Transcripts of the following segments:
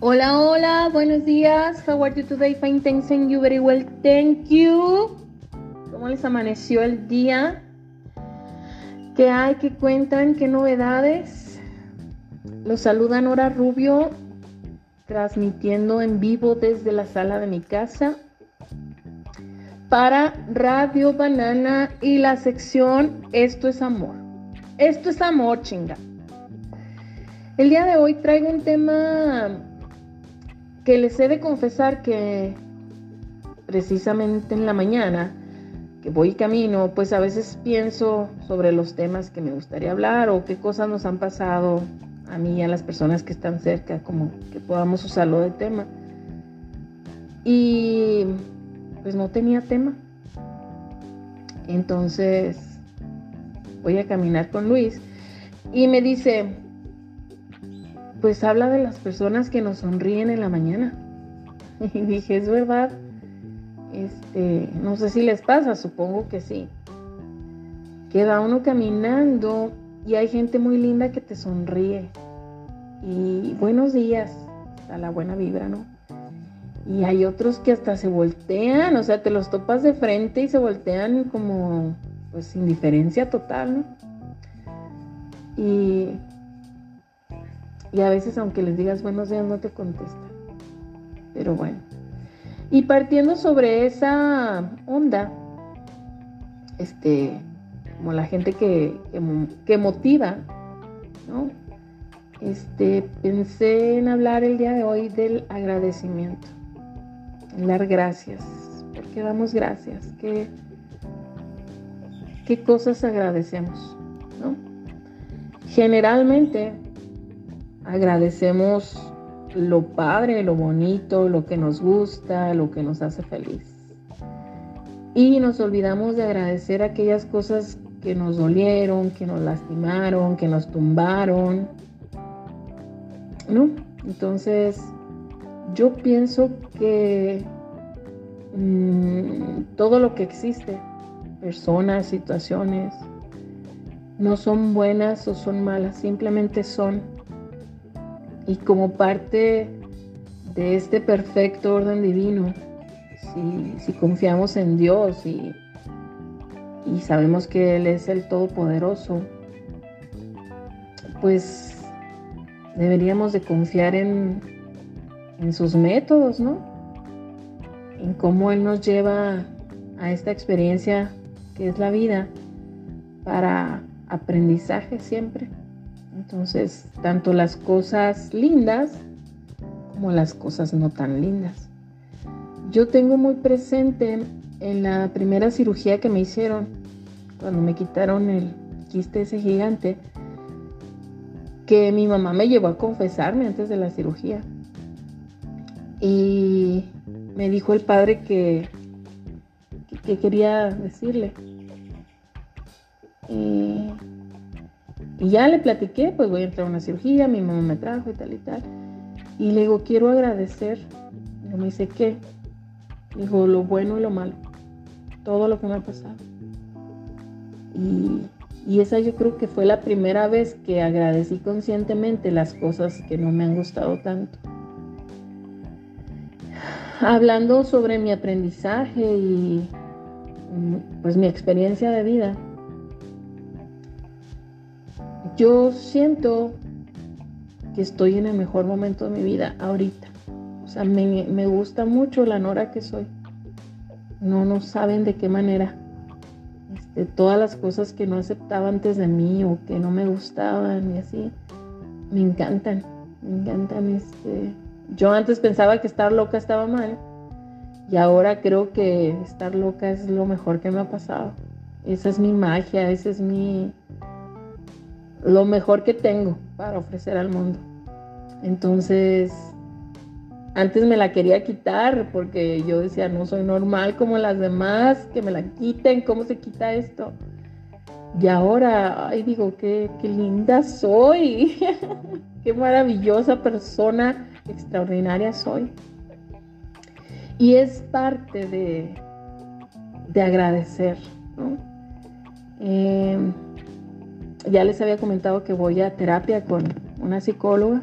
Hola, hola, buenos días. How are you today? Fine, thanks and you very well. Thank you. ¿Cómo les amaneció el día? ¿Qué hay? ¿Qué cuentan? ¿Qué novedades? Los saluda Nora Rubio, transmitiendo en vivo desde la sala de mi casa para Radio Banana y la sección Esto es Amor. Esto es amor, chinga. El día de hoy traigo un tema que les he de confesar que precisamente en la mañana que voy camino, pues a veces pienso sobre los temas que me gustaría hablar o qué cosas nos han pasado a mí y a las personas que están cerca, como que podamos usarlo de tema. Y pues no tenía tema. Entonces voy a caminar con Luis y me dice, pues habla de las personas que nos sonríen en la mañana. Y dije, es verdad. Este, no sé si les pasa, supongo que sí. Queda uno caminando y hay gente muy linda que te sonríe. Y buenos días, a la buena vibra, ¿no? Y hay otros que hasta se voltean, o sea, te los topas de frente y se voltean como, pues, indiferencia total, ¿no? Y y a veces aunque les digas buenos días no te contestan. Pero bueno. Y partiendo sobre esa onda, este, como la gente que, que, motiva, ¿no? Este, pensé en hablar el día de hoy del agradecimiento, en dar gracias, porque damos gracias, qué, qué cosas agradecemos, ¿no? Generalmente agradecemos lo padre, lo bonito, lo que nos gusta, lo que nos hace feliz. Y nos olvidamos de agradecer aquellas cosas que nos dolieron, que nos lastimaron, que nos tumbaron. ¿No? Entonces, yo pienso que mm, todo lo que existe, personas, situaciones, no son buenas o son malas, simplemente son y como parte de este perfecto orden divino, si, confiamos en Dios y, y sabemos que Él es el Todopoderoso, pues deberíamos de confiar en, en sus métodos, ¿no? En cómo Él nos lleva a esta experiencia que es la vida para aprendizaje siempre. Entonces, tanto las cosas lindas como las cosas no tan lindas. Yo tengo muy presente en la primera cirugía que me hicieron, cuando me quitaron el quiste ese gigante, que mi mamá me llevó a confesarme antes de la cirugía. Y me dijo el padre que, que, quería decirle. Y y ya le platiqué, pues voy a entrar a una cirugía, mi mamá me trajo y tal y tal. Y le digo, quiero agradecer. Y me dice, ¿qué? Dijo, lo bueno y lo malo. Todo lo que me ha pasado. Y, y esa yo creo que fue la primera vez que agradecí conscientemente las cosas que no me han gustado tanto. Hablando sobre mi aprendizaje y pues mi experiencia de vida, yo siento que estoy en el mejor momento de mi vida ahorita. O sea, me, gusta mucho la Nora que soy. No, no saben de qué manera. Este, todas las cosas que no aceptaba antes de mí o que no me gustaban y así, me encantan. Me encantan. Este. Yo antes pensaba que estar loca estaba mal y ahora creo que estar loca es lo mejor que me ha pasado. Esa es mi magia, esa es mi, lo mejor que tengo para ofrecer al mundo. Entonces, antes me la quería quitar porque yo decía, no soy normal como las demás, que me la quiten, ¿cómo se quita esto? Y ahora, ay, digo, qué, qué linda soy, qué maravillosa persona, extraordinaria soy. Y es parte de, de agradecer, ¿no? Eh, ya les había comentado que voy a terapia con una psicóloga.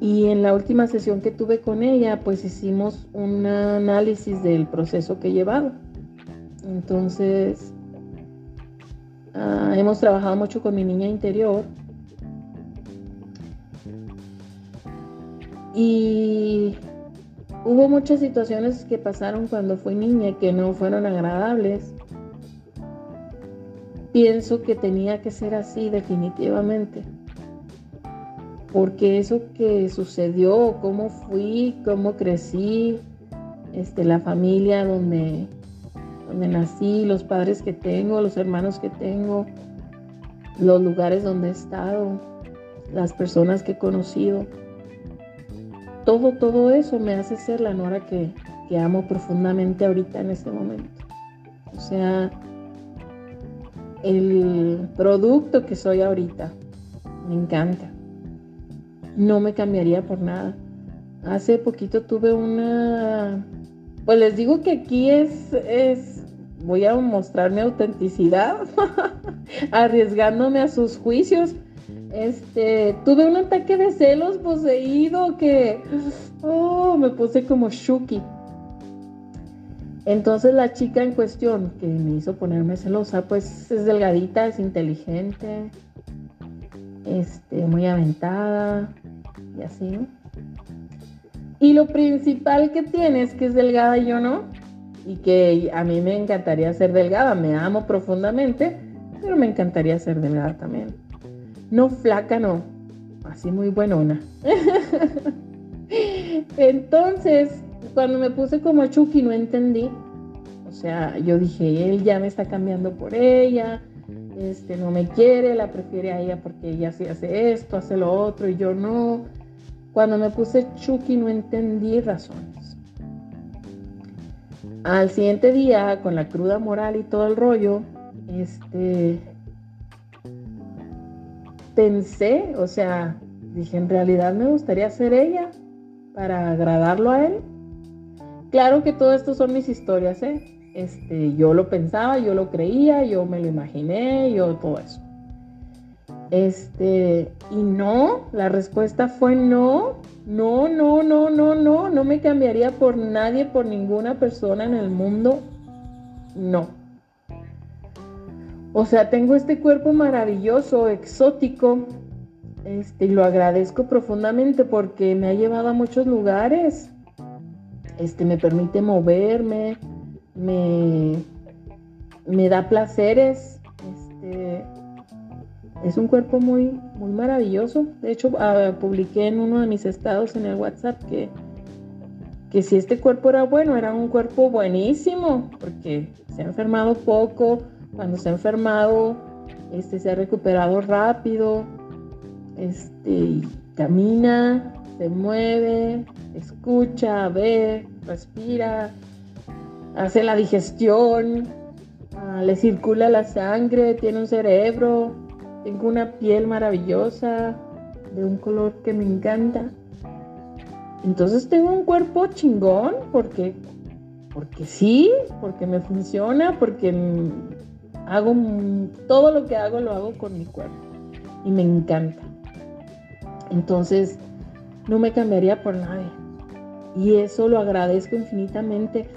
Y en la última sesión que tuve con ella, pues hicimos un análisis del proceso que he llevado. Entonces, ah, hemos trabajado mucho con mi niña interior. Y hubo muchas situaciones que pasaron cuando fui niña que no fueron agradables. Pienso que tenía que ser así definitivamente. Porque eso que sucedió, cómo fui, cómo crecí, este, la familia donde donde nací, los padres que tengo, los hermanos que tengo, los lugares donde he estado, las personas que he conocido. Todo, todo eso me hace ser la Nora que, que amo profundamente ahorita en este momento. O sea, el producto que soy ahorita me encanta. No me cambiaría por nada. Hace poquito tuve una... Pues les digo que aquí es, es voy a mostrar mi autenticidad, arriesgándome a sus juicios. Este, tuve un ataque de celos poseído que, oh, me puse como Shuki. Entonces la chica en cuestión que me hizo ponerme celosa, pues es delgadita, es inteligente, este, muy aventada y así, Y lo principal que tiene es que es delgada y yo no y que a mí me encantaría ser delgada, me amo profundamente, pero me encantaría ser delgada también. No flaca, no, así muy buenona. Entonces, cuando me puse como Chucky no entendí. O sea, yo dije, él ya me está cambiando por ella, este no me quiere, la prefiere a ella porque ella sí hace esto, hace lo otro y yo no. Cuando me puse Chucky no entendí razones. Al siguiente día, con la cruda moral y todo el rollo, este, pensé, o sea, dije, en realidad me gustaría ser ella para agradarlo a él. Claro que todo esto son mis historias, ¿eh? Este, yo lo pensaba, yo lo creía, yo me lo imaginé, yo todo eso. Este, y no, la respuesta fue no, no, no, no, no, no, no me cambiaría por nadie, por ninguna persona en el mundo. No. O sea, tengo este cuerpo maravilloso, exótico, este, y lo agradezco profundamente porque me ha llevado a muchos lugares. Este, me permite moverme, me, me da placeres. Este, es un cuerpo muy, muy maravilloso. De hecho, ah, publiqué en uno de mis estados en el WhatsApp que, que si este cuerpo era bueno, era un cuerpo buenísimo, porque se ha enfermado poco, cuando se ha enfermado, este, se ha recuperado rápido, este, camina, se mueve, escucha, ve, respira, hace la digestión, ah, le circula la sangre, tiene un cerebro, tengo una piel maravillosa, de un color que me encanta. Entonces tengo un cuerpo chingón porque, porque sí, porque me funciona, porque hago todo lo que hago lo hago con mi cuerpo y me encanta. Entonces no me cambiaría por nadie. Y eso lo agradezco infinitamente.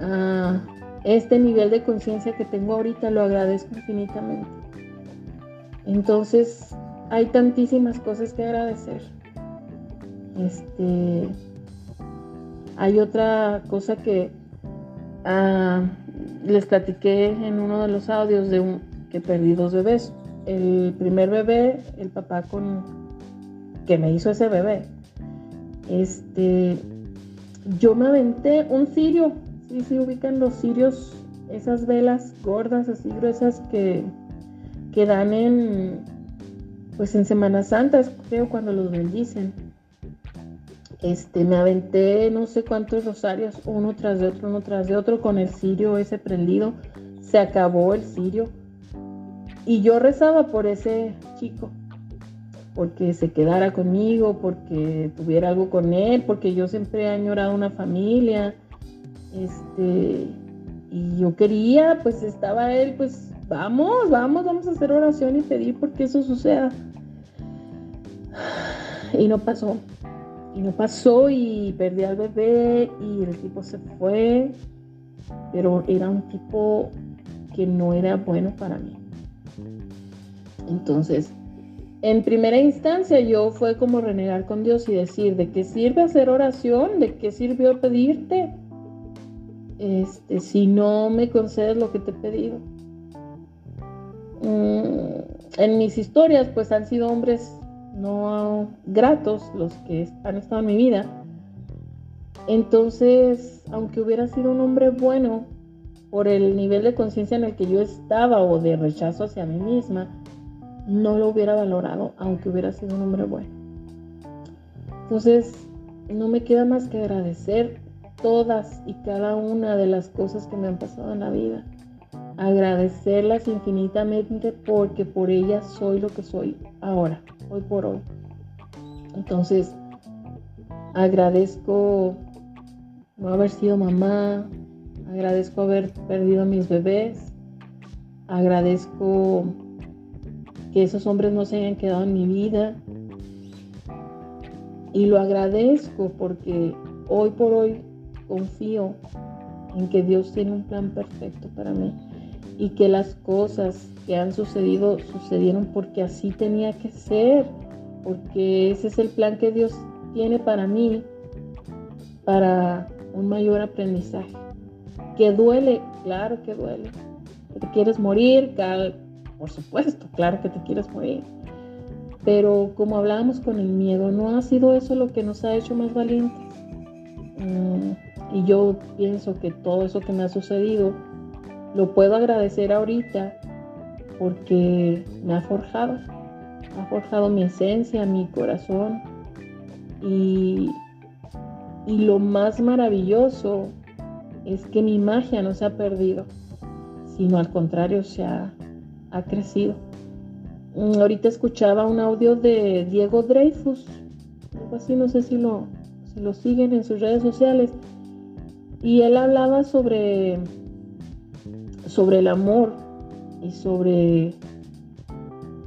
a este nivel de conciencia que tengo ahorita lo agradezco infinitamente. Entonces, hay tantísimas cosas que agradecer. Este, hay otra cosa que ah, les platiqué en uno de los audios de un, que perdí dos bebés. El primer bebé, el papá con que me hizo ese bebé, este, yo me aventé un cirio. Sí, se ubican los cirios, esas velas gordas, así gruesas que que dan en, pues en Semana Santa, creo cuando los bendicen. Este, me aventé no sé cuántos rosarios, uno tras de otro, uno tras de otro, con el cirio ese prendido. Se acabó el cirio. Y yo rezaba por ese chico, porque se quedara conmigo, porque tuviera algo con él, porque yo siempre he añorado una familia. Este, y yo quería, pues estaba él, pues vamos, vamos, vamos a hacer oración y pedir porque eso suceda. Y no pasó. Y no pasó y perdí al bebé y el tipo se fue. Pero era un tipo que no era bueno para mí. Entonces, en primera instancia yo fue como renegar con Dios y decir, ¿de qué sirve hacer oración? ¿De qué sirvió pedirte? Este, si no me concedes lo que te he pedido. Mm, en mis historias, pues han sido hombres no gratos los que han estado en mi vida. Entonces, aunque hubiera sido un hombre bueno por el nivel de conciencia en el que yo estaba o de rechazo hacia mí misma, no lo hubiera valorado, aunque hubiera sido un hombre bueno. Entonces, no me queda más que agradecer todas y cada una de las cosas que me han pasado en la vida. Agradecerlas infinitamente porque por ellas soy lo que soy ahora, hoy por hoy. Entonces, agradezco no haber sido mamá, agradezco haber perdido a mis bebés, agradezco que esos hombres no se hayan quedado en mi vida. Y lo agradezco porque hoy por hoy confío en que Dios tiene un plan perfecto para mí y que las cosas que han sucedido sucedieron porque así tenía que ser, porque ese es el plan que Dios tiene para mí, para un mayor aprendizaje. Que duele, claro que duele. Que quieres morir, por supuesto, claro que te quieres morir. Pero como hablábamos con el miedo, ¿no ha sido eso lo que nos ha hecho más valientes? Mm, y yo pienso que todo eso que me ha sucedido lo puedo agradecer ahorita porque me ha forjado, ha forjado mi esencia, mi corazón. Y, y lo más maravilloso es que mi magia no se ha perdido, sino al contrario se ha, ha crecido. Mm, ahorita escuchaba un audio de Diego Dreyfus, algo así, no sé si lo, si lo siguen en sus redes sociales, y él hablaba sobre, sobre el amor y sobre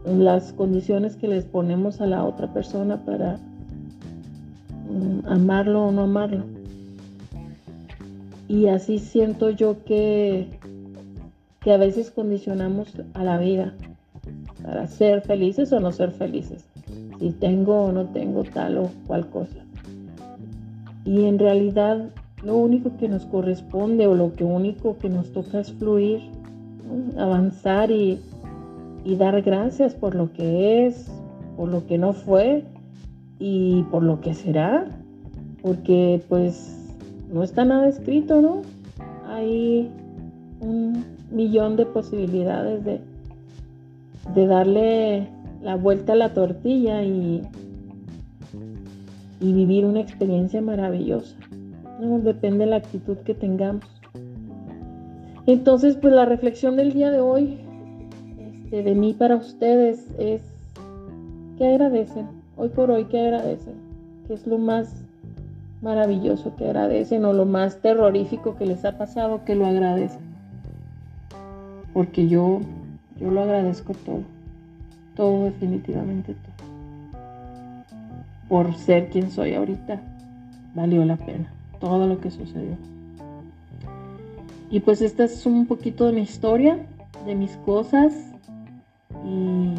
las condiciones que les ponemos a la otra persona para mm, amarlo o no amarlo. Y así siento yo que que a veces condicionamos a la vida para ser felices o no ser felices, si tengo o no tengo tal o cual cosa. Y en realidad lo único que nos corresponde o lo que único que nos toca es fluir, avanzar y, y dar gracias por lo que es, por lo que no fue y por lo que será, porque pues no está nada escrito, ¿no? Hay un millón de posibilidades de, de darle la vuelta a la tortilla y, y vivir una experiencia maravillosa. Depende de la actitud que tengamos. Entonces, pues la reflexión del día de hoy, este, de mí para ustedes, es que agradecen, hoy por hoy que agradecen, que es lo más maravilloso que agradecen o lo más terrorífico que les ha pasado, que lo agradecen porque yo, yo lo agradezco todo, todo definitivamente todo. Por ser quien soy ahorita, valió la pena todo lo que sucedió. Y pues esta es un poquito de mi historia, de mis cosas y,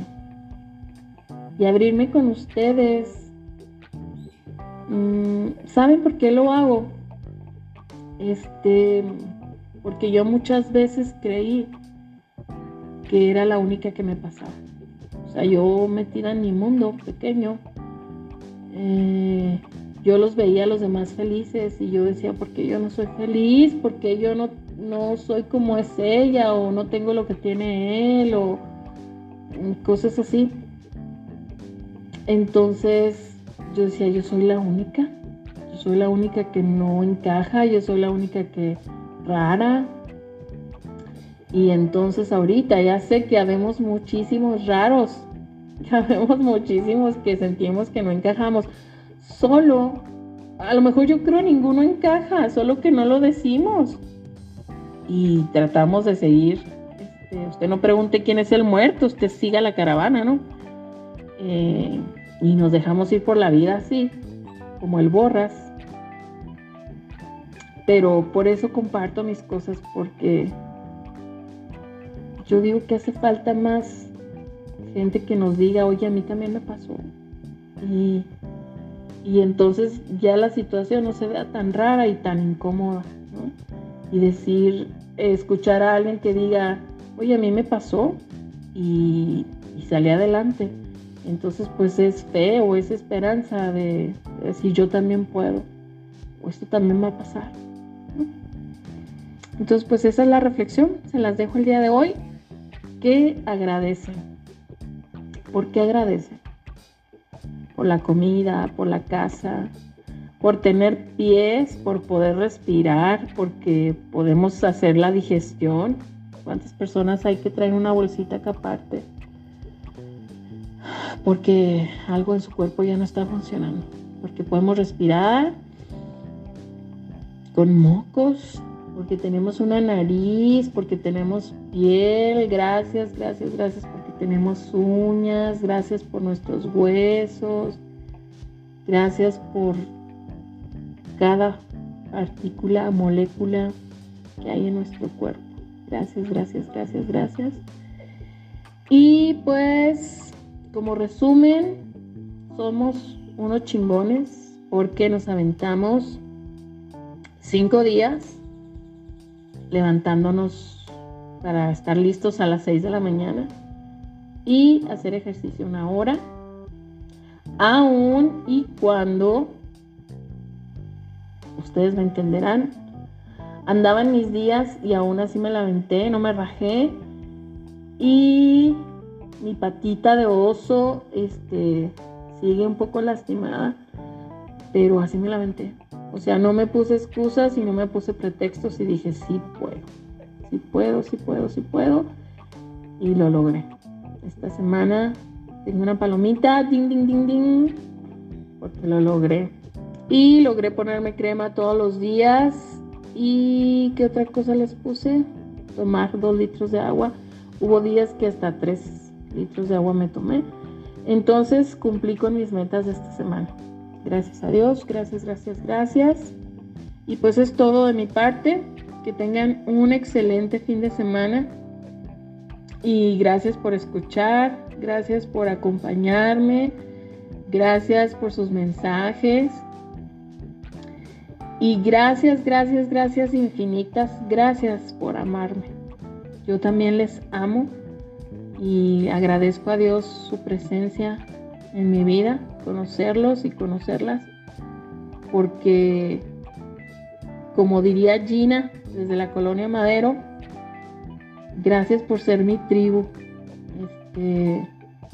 y abrirme con ustedes. Mm, ¿Saben por qué lo hago? Este, porque yo muchas veces creí que era la única que me pasaba. O sea, yo metida en mi mundo pequeño, eh, yo los veía a los demás felices y yo decía, ¿por qué yo no soy feliz? ¿Por qué yo no, no soy como es ella? ¿O no tengo lo que tiene él? O cosas así. Entonces yo decía, yo soy la única. Yo soy la única que no encaja. Yo soy la única que rara. Y entonces ahorita ya sé que habemos muchísimos raros, ya habemos muchísimos que sentimos que no encajamos. Solo, a lo mejor yo creo ninguno encaja, solo que no lo decimos. Y tratamos de seguir. Este, usted no pregunte quién es el muerto, usted siga la caravana, ¿no? Eh, Y nos dejamos ir por la vida así, como el borras. Pero por eso comparto mis cosas, porque yo digo que hace falta más gente que nos diga, oye, a mí también me pasó. Y, y entonces ya la situación no se vea tan rara y tan incómoda, ¿no? Y decir, escuchar a alguien que diga, oye, a mí me pasó y, y salí adelante. Entonces, pues es fe o es esperanza de, decir yo también puedo, o esto también va a pasar. Entonces, pues esa es la reflexión, se las dejo el día de hoy. ¿Qué agradecen? ¿Por qué agradecen? Por la comida, por la casa, por tener pies, por poder respirar, porque podemos hacer la digestión. ¿Cuántas personas hay que traer una bolsita acá aparte? Porque algo en su cuerpo ya no está funcionando. Porque podemos respirar con mocos, porque tenemos una nariz, porque tenemos piel. Gracias, gracias, gracias, porque tenemos uñas. Gracias por nuestros huesos. Gracias por cada partícula, molécula que hay en nuestro cuerpo. Gracias, gracias, gracias, gracias. Y pues, como resumen, somos unos chingones porque nos aventamos cinco días levantándonos para estar listos a las 6 de la mañana y hacer ejercicio una hora, aún y cuando ustedes me entenderán. Andaban mis días y aún así me la no me rajé. Y mi patita de oso este, sigue un poco lastimada, pero así me la. O sea, no me puse excusas y no me puse pretextos y dije, sí puedo, sí puedo, sí puedo, sí puedo. Y lo logré. Esta semana tengo una palomita, ding, ding, ding, ding, porque lo logré. Y logré ponerme crema todos los días. ¿Y qué otra cosa les puse? Tomar dos litros de agua. Hubo días que hasta tres litros de agua me tomé. Entonces cumplí con mis metas esta semana. Gracias a Dios, gracias, gracias, gracias. Y pues es todo de mi parte. Que tengan un excelente fin de semana. Y gracias por escuchar, gracias por acompañarme, gracias por sus mensajes. Y gracias, gracias, gracias infinitas, gracias por amarme. Yo también les amo y agradezco a Dios su presencia en mi vida, conocerlos y conocerlas, porque como diría Gina desde la colonia Madero, gracias por ser mi tribu, este,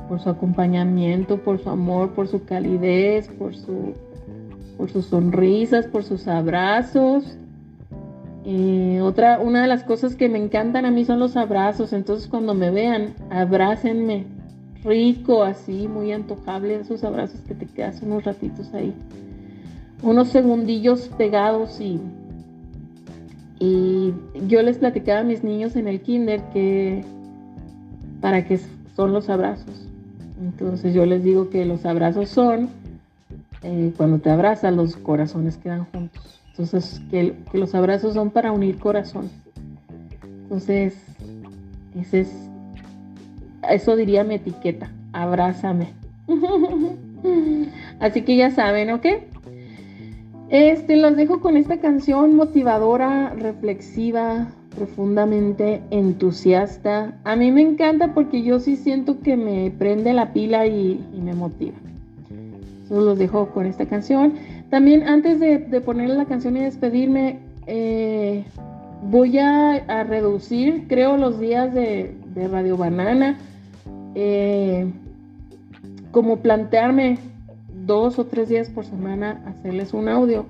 por su acompañamiento, por su amor, por su calidez, por su por sus sonrisas, por sus abrazos. Eh, otra, una de las cosas que me encantan a mí son los abrazos. Entonces cuando me vean, abrácenme. Rico, así, muy antojable esos abrazos que te quedas unos ratitos ahí. Unos segundillos pegados y, y yo les platicaba a mis niños en el kinder que para qué son los abrazos. Entonces yo les digo que los abrazos son eh, cuando te abrazas, los corazones quedan juntos. Entonces, que, los abrazos son para unir corazones. Entonces, ese es, eso diría mi etiqueta, abrázame. Así que ya saben, ¿ok? Este, los dejo con esta canción motivadora, reflexiva, profundamente entusiasta. A mí me encanta porque yo sí siento que me prende la pila y me motiva los dejo con esta canción. También antes de, ponerle la canción y despedirme, eh, voy a, reducir, creo, los días de, Radio Banana. Eh, como plantearme dos o tres días por semana hacerles un audio.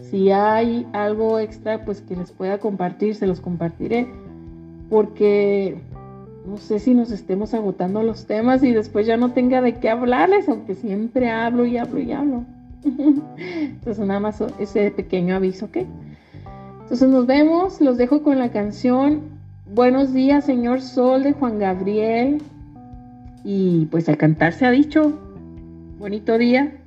Si hay algo extra, pues que les pueda compartir, se los compartiré. Porque no sé si nos estemos agotando los temas y después ya no tenga de qué hablarles, aunque siempre hablo y hablo y hablo. Entonces nada más ese pequeño aviso, ¿ok? Entonces nos vemos, los dejo con la canción Buenos días, señor Sol de Juan Gabriel. Y pues al cantar se ha dicho, Bonito día